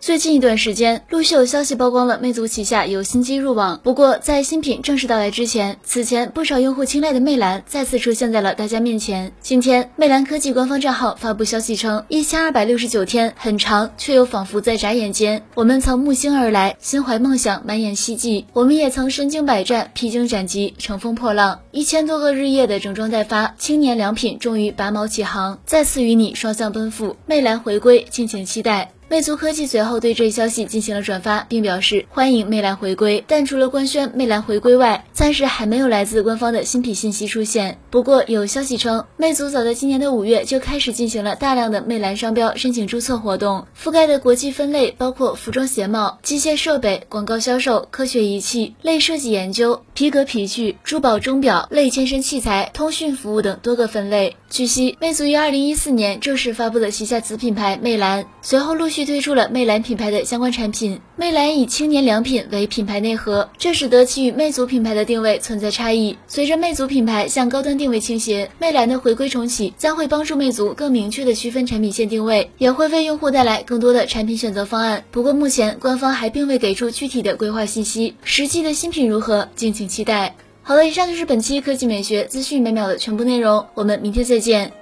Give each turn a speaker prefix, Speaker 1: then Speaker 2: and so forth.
Speaker 1: 最近一段时间，陆续有消息曝光了魅族旗下有新机入网。不过，在新品正式到来之前，此前不少用户青睐的魅蓝再次出现在了大家面前。今天，魅蓝科技官方账号发布消息称，一千二百六十九天，很长，却又仿佛在眨眼间。我们曾木星而来，心怀梦想，满眼希冀；我们也曾身经百战，披荆斩棘，乘风破浪。一千多个日夜的整装待发，青年良品终于拔毛起航，再次与你双向奔赴。魅蓝回归，敬请期待。魅族科技随后对这一消息进行了转发，并表示欢迎魅蓝回归。但除了官宣魅蓝回归外，暂时还没有来自官方的新品信息出现。不过有消息称，魅族早在今年的五月就开始进行了大量的魅蓝商标申请注册活动，覆盖的国际分类包括服装鞋帽、机械设备、广告销售、科学仪器类设计研究、皮革皮具、珠宝钟表类健身器材、通讯服务等多个分类。据悉，魅族于二零一四年正式发布的旗下子品牌魅蓝，随后陆续续。推出了魅蓝品牌的相关产品。魅蓝以青年良品为品牌内核，这使得其与魅族品牌的定位存在差异。随着魅族品牌向高端定位倾斜，魅蓝的回归重启将会帮助魅族更明确的区分产品线定位，也会为用户带来更多的产品选择方案。不过目前官方还并未给出具体的规划信息，实际的新品如何，敬请期待。好了，以上就是本期科技美学资讯每秒的全部内容，我们明天再见。